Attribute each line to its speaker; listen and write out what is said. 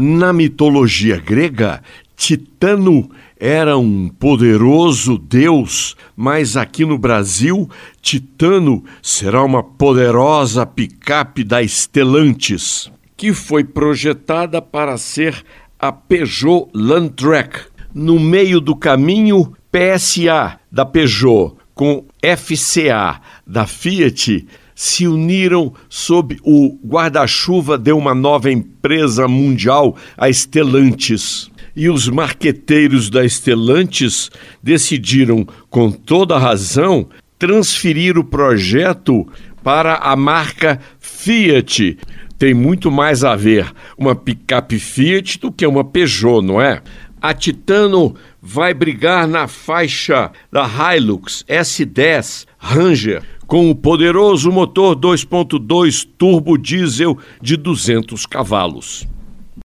Speaker 1: Na mitologia grega, Titano era um poderoso deus, mas aqui no Brasil, Titano será uma poderosa picape da Stellantis, que foi projetada para ser a Peugeot Landtrek. No meio do caminho, PSA da Peugeot com FCA da Fiat se uniram sob o guarda-chuva de uma nova empresa mundial, a Stellantis. E os marqueteiros da Stellantis decidiram, com toda razão, transferir o projeto para a marca Fiat. Tem muito mais a ver uma picape Fiat do que uma Peugeot, não é? A Titano vai brigar na faixa da Hilux S10 Ranger com o poderoso motor 2.2 turbo diesel de 200 cavalos.